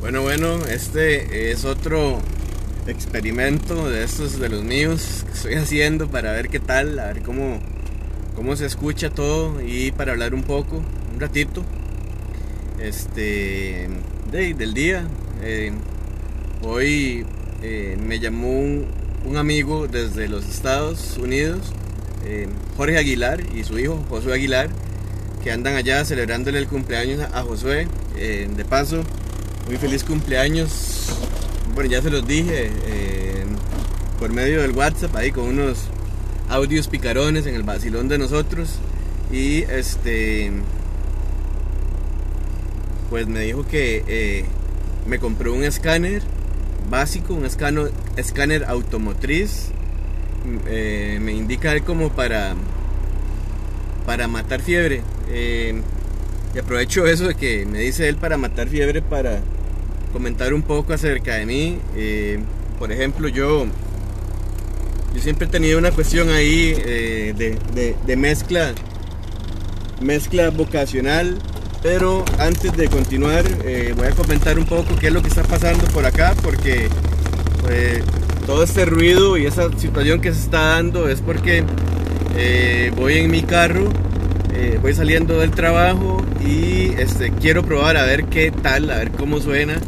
Bueno, bueno, este es otro experimento de estos de los míos que estoy haciendo para ver qué tal, a ver cómo, cómo se escucha todo y para hablar un poco, un ratito, este, del día. Eh, hoy eh, me llamó un, amigo desde los Estados Unidos, eh, Jorge Aguilar y su hijo Josué Aguilar, que andan allá celebrándole el cumpleaños a Josué. de paso, muy feliz cumpleaños. Bueno, ya se los dije eh, por medio del WhatsApp, ahí con unos audios picarones en el vacilón de nosotros. Y este, pues me dijo que eh, me compró un escáner básico, un escáner, escáner automotriz. Eh, me indica como para, para matar fiebre. Y aprovecho eso de que me dice él para matar fiebre para comentar un poco acerca de mí. Eh, por ejemplo, yo, yo siempre he tenido una cuestión ahí eh, de, mezcla, mezcla vocacional. Pero antes de continuar, eh, voy a comentar un poco qué es lo que está pasando por acá, porque todo este ruido y esa situación que se está dando es porque voy en mi carro, voy saliendo del trabajo y este, quiero probar a ver qué tal, a ver cómo suena.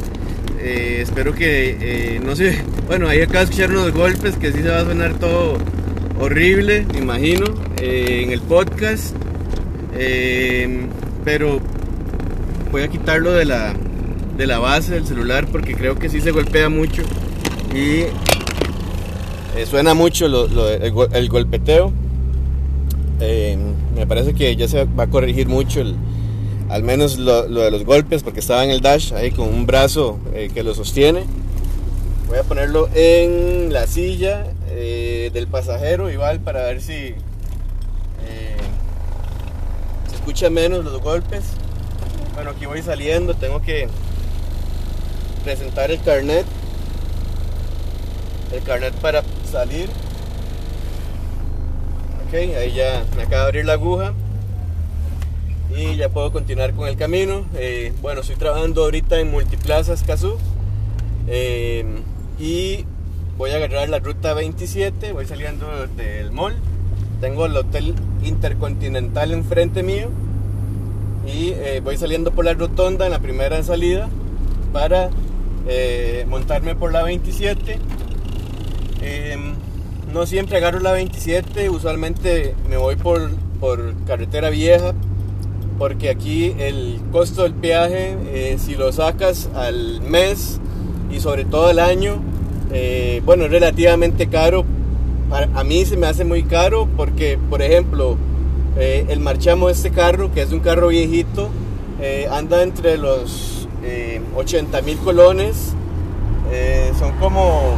Eh, espero que, eh, no sé, bueno, ahí acá escuchar unos golpes que sí se va a sonar todo horrible, me imagino, eh, en el podcast. pero voy a quitarlo de la, de la base del celular porque creo que sí se golpea mucho y suena mucho el, golpeteo. Me parece que ya se va a corregir mucho al menos lo, de los golpes, porque estaba en el dash ahí con un brazo eh, que lo sostiene. Voy a ponerlo en la silla eh, del pasajero igual para ver si eh, se escucha menos los golpes. Bueno, aquí voy saliendo, tengo que presentar el carnet. El carnet para salir. Ahí ya me acaba de abrir la aguja y ya puedo continuar con el camino. Eh, bueno, estoy trabajando ahorita en Multiplazas Cazú eh, y voy a agarrar la ruta 27, voy saliendo del mall. Tengo el Hotel Intercontinental enfrente mío y eh, voy saliendo por la rotonda en la primera salida para montarme por la 27. No siempre agarro la 27, usualmente me voy por, por carretera vieja porque aquí el costo del peaje, eh, si lo sacas al mes y sobre todo al año, eh, bueno, es relativamente caro. a mí se me hace muy caro porque, por ejemplo, eh, el marchamo de este carro, que es un carro viejito, anda entre los 80 mil colones, son como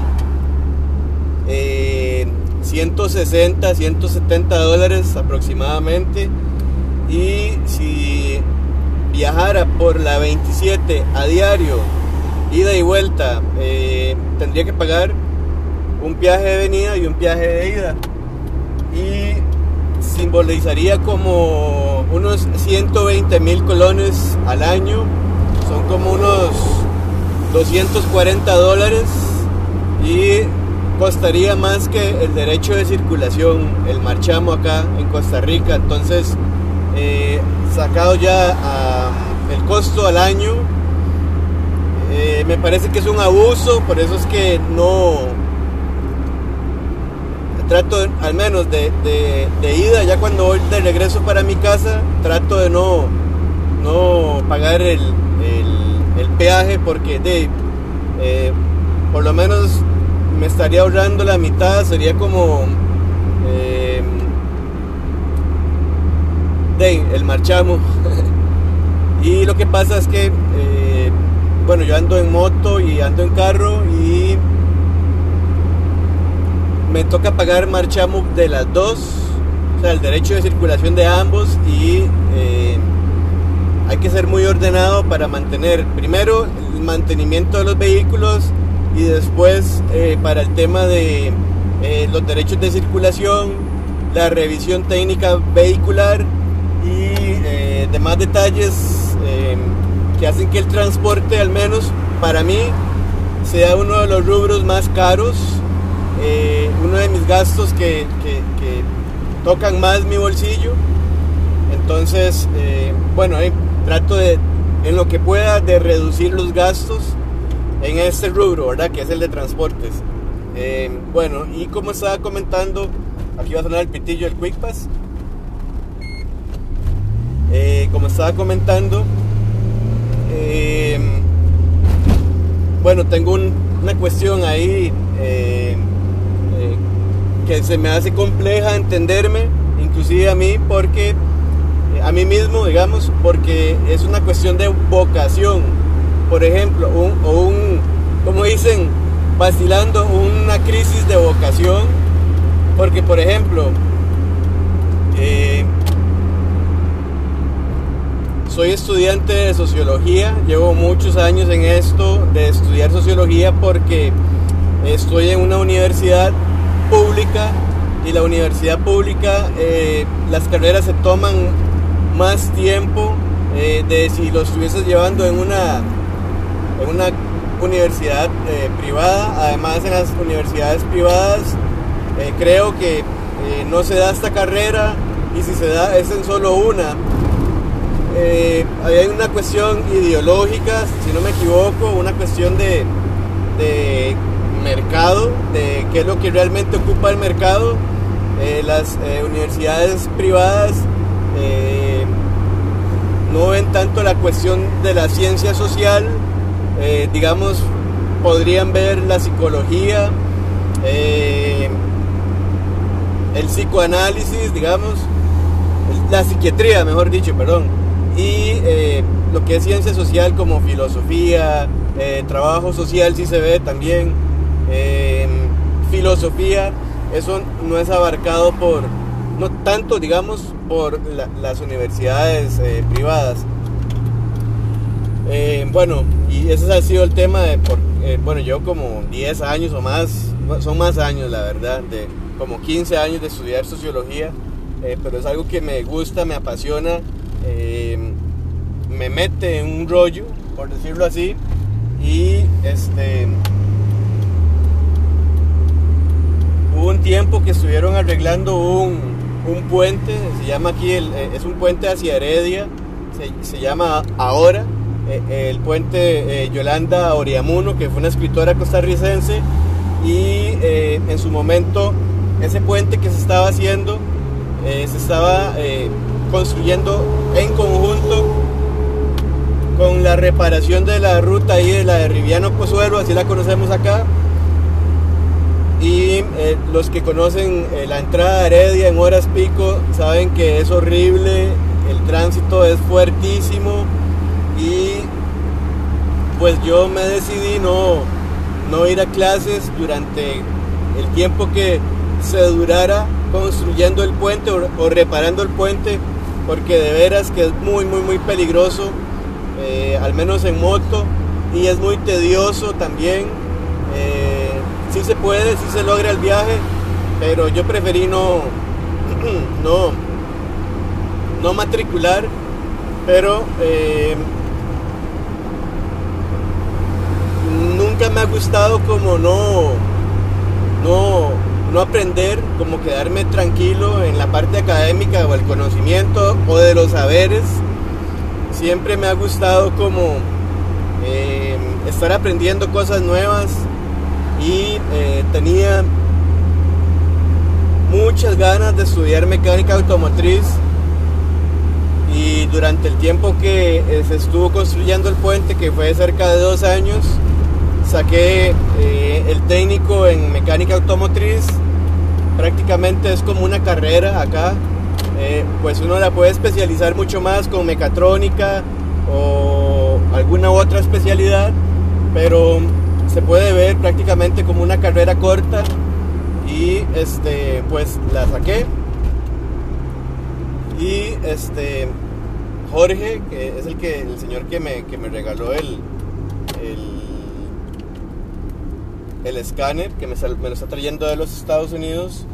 160, 170 dólares aproximadamente. Y si viajara por la 27 a diario, ida y vuelta, eh, tendría que pagar un viaje de venida y un viaje de ida. Y simbolizaría como unos 120 mil colones al año, son como unos 240 dólares. Y costaría más que el derecho de circulación, el marchamo acá en Costa Rica. Entonces, eh, sacado ya el costo al año. Eh, me parece que es un abuso, por eso es que no trato al menos de, ida, ya cuando voy de regreso para mi casa, trato de no, no pagar el, peaje porque de, eh, por lo menos me estaría ahorrando la mitad, sería como el marchamo. y lo que pasa es que, eh, bueno, yo ando en moto y ando en carro y me toca pagar marchamo de las dos, o sea, el derecho de circulación de ambos y eh, hay que ser muy ordenado para mantener primero el mantenimiento de los vehículos y después eh, para el tema de los derechos de circulación, la revisión técnica vehicular y eh, demás detalles eh, que hacen que el transporte al menos para mí sea uno de los rubros más caros, eh, uno de mis gastos que, tocan más mi bolsillo. Entonces, eh, bueno, trato de, en lo que pueda, de reducir los gastos en este rubro, ¿verdad? Que es el de transportes. bueno, y como estaba comentando, aquí va a sonar el pitillo del Quick Pass. como estaba comentando, bueno, tengo una cuestión ahí eh, eh, que se me hace compleja entenderme, inclusive a mí, porque eh, a mí mismo, digamos, porque es una cuestión de vocación. Por ejemplo, un, o un, como dicen, vacilando, una crisis de vocación, porque por ejemplo, soy estudiante de sociología, llevo muchos años en esto de estudiar sociología porque estoy en una universidad pública y la universidad pública eh, las carreras se toman más tiempo eh, de si lo estuvieses llevando en una, en una universidad eh, privada. Además en las universidades privadas creo que no se da esta carrera y si se da es en solo una eh, hay una cuestión ideológica, si no me equivoco, una cuestión de, mercado, de qué es lo que realmente ocupa el mercado. Eh, las eh, universidades privadas no ven tanto la cuestión de la ciencia social, digamos, podrían ver la psicología, el psicoanálisis, digamos, la psiquiatría, mejor dicho, perdón y eh, lo que es ciencia social como filosofía, eh, trabajo social sí se ve también, filosofía, eso no es abarcado por, no tanto digamos, por las universidades eh, privadas. Em, bueno, y ese ha sido el tema de, por, bueno, yo como 10 años o más, son más años la verdad, de como 15 años de estudiar sociología, pero es algo que me gusta, me apasiona me mete en un rollo, por decirlo así, y este hubo un tiempo que estuvieron arreglando un, puente, se llama aquí, el, eh, es un puente hacia Heredia, se, llama ahora, eh, el puente eh, Yolanda Oriamuno, que fue una escritora costarricense, y en su momento ese puente que se estaba haciendo, se estaba construyendo en conjunto con la reparación de la ruta ahí de la de Riviano Pozuelo, así la conocemos acá. Y eh, los que conocen eh, la entrada de Heredia en horas pico saben que es horrible, el tránsito es fuertísimo y pues yo me decidí no, no ir a clases durante el tiempo que se durara construyendo el puente o reparando el puente porque de veras que es muy, muy, muy peligroso, eh, al menos en moto, y es muy tedioso también. Eh, sí se puede, sí se logra el viaje, pero yo preferí no, no, no matricular, pero eh, nunca me ha gustado como no, no, no aprender, como quedarme tranquilo en la parte académica o el conocimiento o de los saberes. Siempre me ha gustado como eh, estar aprendiendo cosas nuevas y eh, tenía muchas ganas de estudiar mecánica automotriz y durante el tiempo que eh, se estuvo construyendo el puente, que fue cerca de dos años, saqué el técnico en mecánica automotriz prácticamente es como una carrera acá. Eh, pues uno la puede especializar mucho más con mecatrónica o alguna otra especialidad, pero se puede ver prácticamente como una carrera corta y este pues la saqué y este Jorge que es el que el señor que me, que me regaló el el escáner que me, me, lo está trayendo de los Estados Unidos.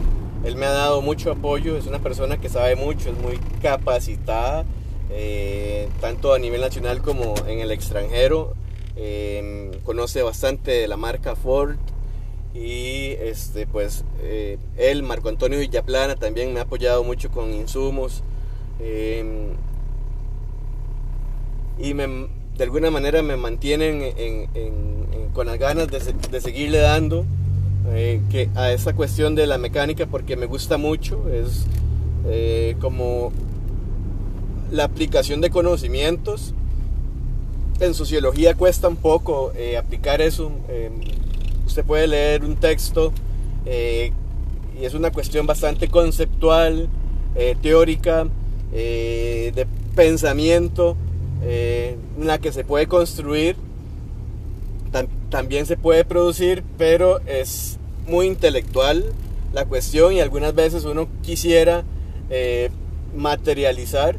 Él me ha dado mucho apoyo, es una persona que sabe mucho, es muy capacitada, eh, tanto a nivel nacional como en el extranjero. em, conoce bastante la marca Ford y este pues eh, él, Marco Antonio Villaplana, también me ha apoyado mucho con insumos em, y de alguna manera me mantienen con las ganas de, seguirle dando eh, que a esa cuestión de la mecánica porque me gusta mucho, es eh, como la aplicación de conocimientos. En sociología cuesta un poco eh, aplicar eso. Em, usted puede leer un texto y es una cuestión bastante conceptual, teórica, de pensamiento, en la que se puede construir también se puede producir, pero es muy intelectual la cuestión y algunas veces uno quisiera eh, materializar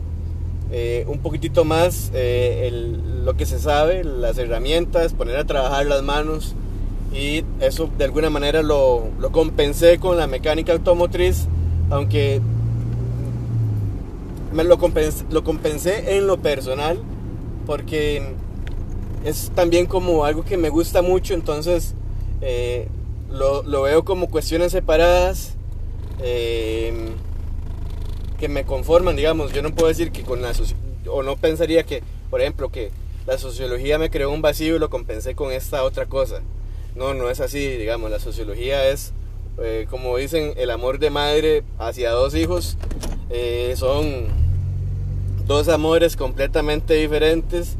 eh, un poquitito más eh, lo que se sabe, las herramientas, poner a trabajar las manos y eso de alguna manera lo, lo compensé con la mecánica automotriz, aunque me lo compensé, lo compensé en lo personal porque es también como algo que me gusta mucho, entonces eh, lo, lo, veo como cuestiones separadas em, que me conforman, digamos. Yo no puedo decir que con la o no pensaría que, por ejemplo, que la sociología me creó un vacío y lo compensé con esta otra cosa. No, no es así, digamos. La sociología es, eh, como dicen, el amor de madre hacia dos hijos. Eh, son dos amores completamente diferentes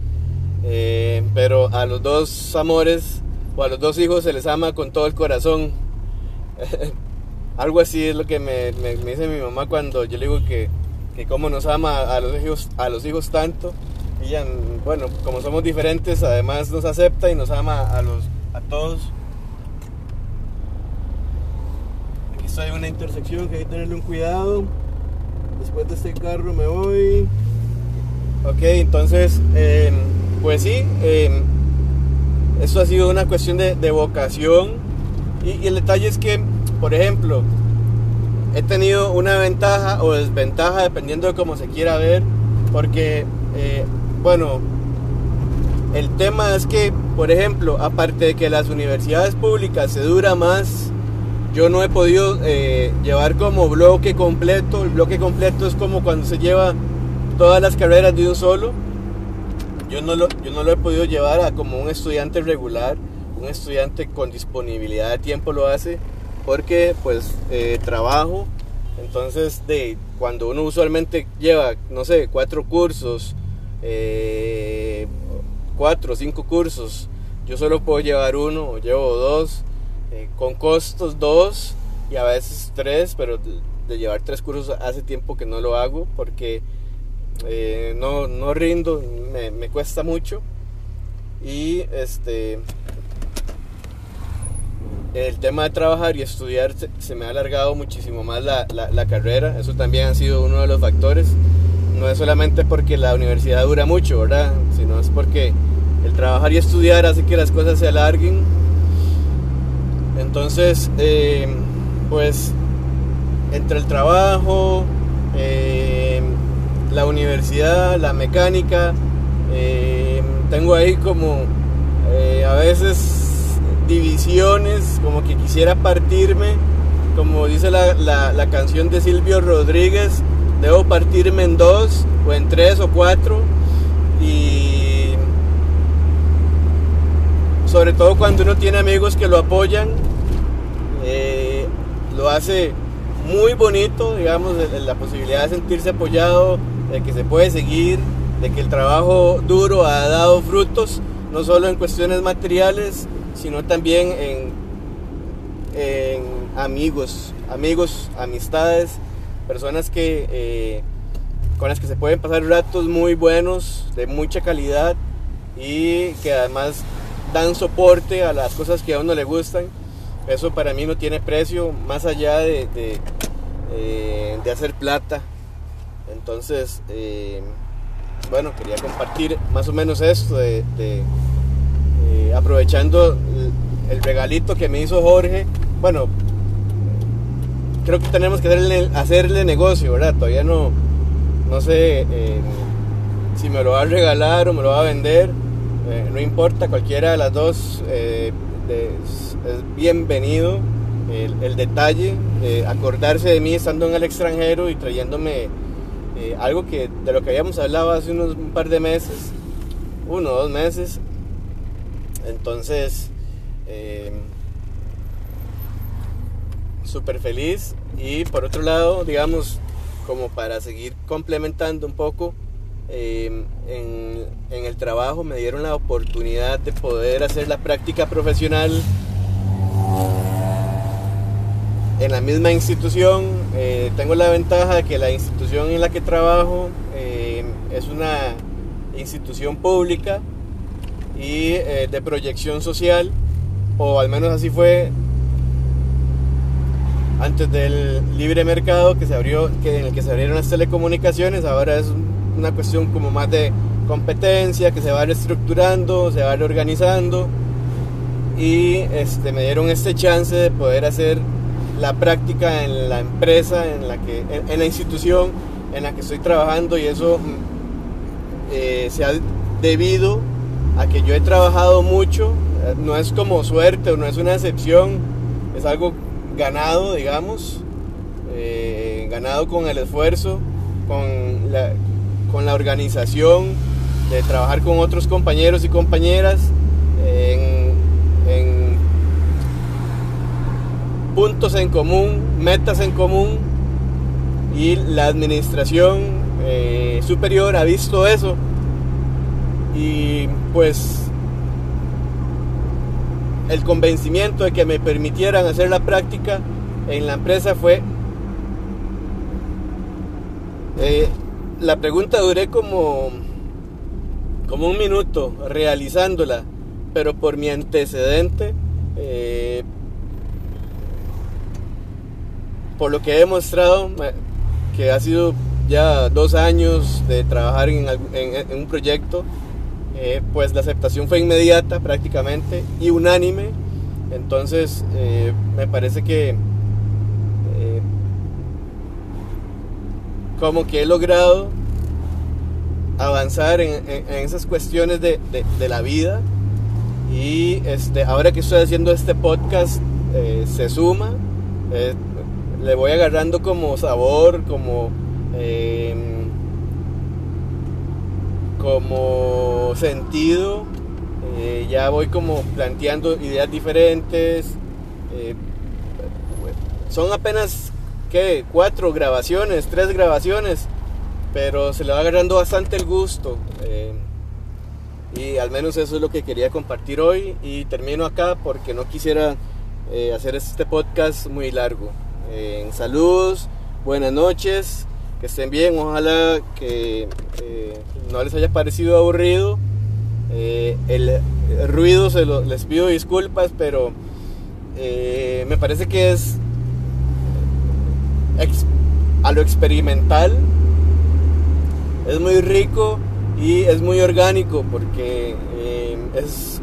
eh, pero a los dos amores o a los dos hijos se les ama con todo el corazón. Algo así es lo que me, dice mi mamá cuando yo le digo que, que cómo nos ama a los hijos, a los hijos tanto. Ella, bueno, como somos diferentes, además nos acepta y nos ama a, los, a todos. Aquí estoy una intersección que hay que tenerle un cuidado. Después de este carro me voy. Ok, entonces... Eh, pues sí, eh, eso ha sido una cuestión de, vocación y, el detalle es que, por ejemplo, he tenido una ventaja o desventaja dependiendo de cómo se quiera ver, porque, eh, bueno, el tema es que, por ejemplo, aparte de que las universidades públicas se dura más, yo no he podido eh, llevar como bloque completo. El bloque completo es como cuando se lleva todas las carreras de un solo yo no, lo, yo no lo he podido llevar a como un estudiante regular, un estudiante con disponibilidad de tiempo lo hace, porque pues eh, trabajo, entonces de cuando uno usualmente lleva, no sé, cuatro cursos, eh, cuatro o cinco cursos, yo solo puedo llevar uno o llevo dos, eh, con costos dos y a veces tres, pero de llevar tres cursos hace tiempo que no lo hago porque eh, no, no rindo, me, cuesta mucho. Y este el tema de trabajar y estudiar se, me ha alargado muchísimo más la, la, carrera. Eso también ha sido uno de los factores. No es solamente porque la universidad dura mucho, ¿verdad? Sino es porque el trabajar y estudiar hace que las cosas se alarguen. Entonces, eh, pues, entre el trabajo, eh, la universidad, la mecánica. Eh, tengo ahí como eh, a veces divisiones, como que quisiera partirme, como dice la, la, canción de Silvio Rodríguez, debo partirme en dos o en tres o cuatro y sobre todo cuando uno tiene amigos que lo apoyan, eh, lo hace muy bonito, digamos, la posibilidad de sentirse apoyado, de que se puede seguir, de que el trabajo duro ha dado frutos, no solo en cuestiones materiales, sino también en, amigos, amigos, amistades, personas que, eh, con las que se pueden pasar ratos muy buenos, de mucha calidad y que además dan soporte a las cosas que a uno le gustan. Eso para mí no tiene precio, más allá de, de, eh, de hacer plata. Entonces, eh, bueno, quería compartir más o menos esto de, eh, aprovechando el, regalito que me hizo Jorge. Bueno, creo que tenemos que hacerle, negocio, ¿verdad? Todavía no, no sé eh, si me lo va a regalar o me lo va a vender, no importa, cualquiera de las dos es, bienvenido. El, detalle, acordarse de mí estando en el extranjero y trayéndome algo que de lo que habíamos hablado hace unos un par de meses, uno o dos meses. Entonces, súper feliz y por otro lado, digamos, como para seguir complementando un poco, em, en, el trabajo me dieron la oportunidad de poder hacer la práctica profesional en la misma institución. Eh, tengo la ventaja de que la institución en la que trabajo em, es una institución pública y eh, de proyección social, o al menos así fue antes del libre mercado que se abrió, que, en el que se abrieron las telecomunicaciones, ahora es una cuestión como más de competencia, que se va reestructurando, se va reorganizando. Y este, me dieron este chance de poder hacer la práctica en la empresa, en la, que, en, la institución en la que estoy trabajando y eso eh, se ha debido a que yo he trabajado mucho, eh, no es como suerte o no es una excepción, es algo ganado, digamos, eh, ganado con el esfuerzo, con la, con la organización, de trabajar con otros compañeros y compañeras en, puntos en común, metas en común y la administración eh, superior ha visto eso. Y pues el convencimiento de que me permitieran hacer la práctica en la empresa fue... Eh, la pregunta duré como, como un minuto realizándola, pero por mi antecedente, eh, por lo que he demostrado, que ha sido ya dos años de trabajar en un proyecto, eh, pues la aceptación fue inmediata prácticamente y unánime. Entonces eh, me parece que eh, como que he logrado avanzar en, esas cuestiones de, la vida y este, ahora que estoy haciendo este podcast se suma, le voy agarrando como sabor, como como sentido, eh, ya voy como planteando ideas diferentes. Eh, son apenas, ¿qué? Cuatro grabaciones, tres grabaciones, pero se le va agarrando bastante el gusto. Eh, y al menos eso es lo que quería compartir hoy y termino acá porque no quisiera hacer este podcast muy largo. Saludos, buenas noches que estén bien, ojalá que eh, no les haya parecido aburrido. Eh, el, ruido se lo, les pido disculpas, pero eh, me parece que es a lo experimental, es muy rico y es muy orgánico porque es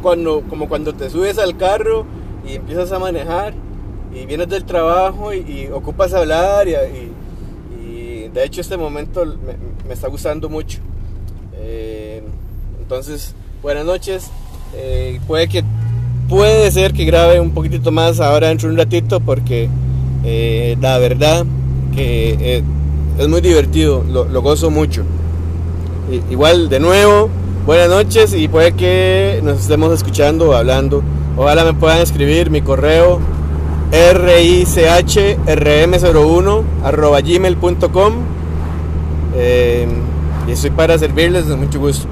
cuando, como cuando te subes al carro y empiezas a manejar y vienes del trabajo y, ocupas hablar y, de hecho este momento me, está gustando mucho. Eh, entonces, buenas noches. Eh, puede que puede ser que grabe un poquitito más ahora dentro de un ratito porque eh, la verdad que es muy divertido, lo, lo gozo mucho. igual de nuevo, buenas noches y puede que nos estemos escuchando o hablando. Ojalá me puedan escribir mi correo richrm01 arroba gmail.com eh, y estoy para servirles de mucho gusto.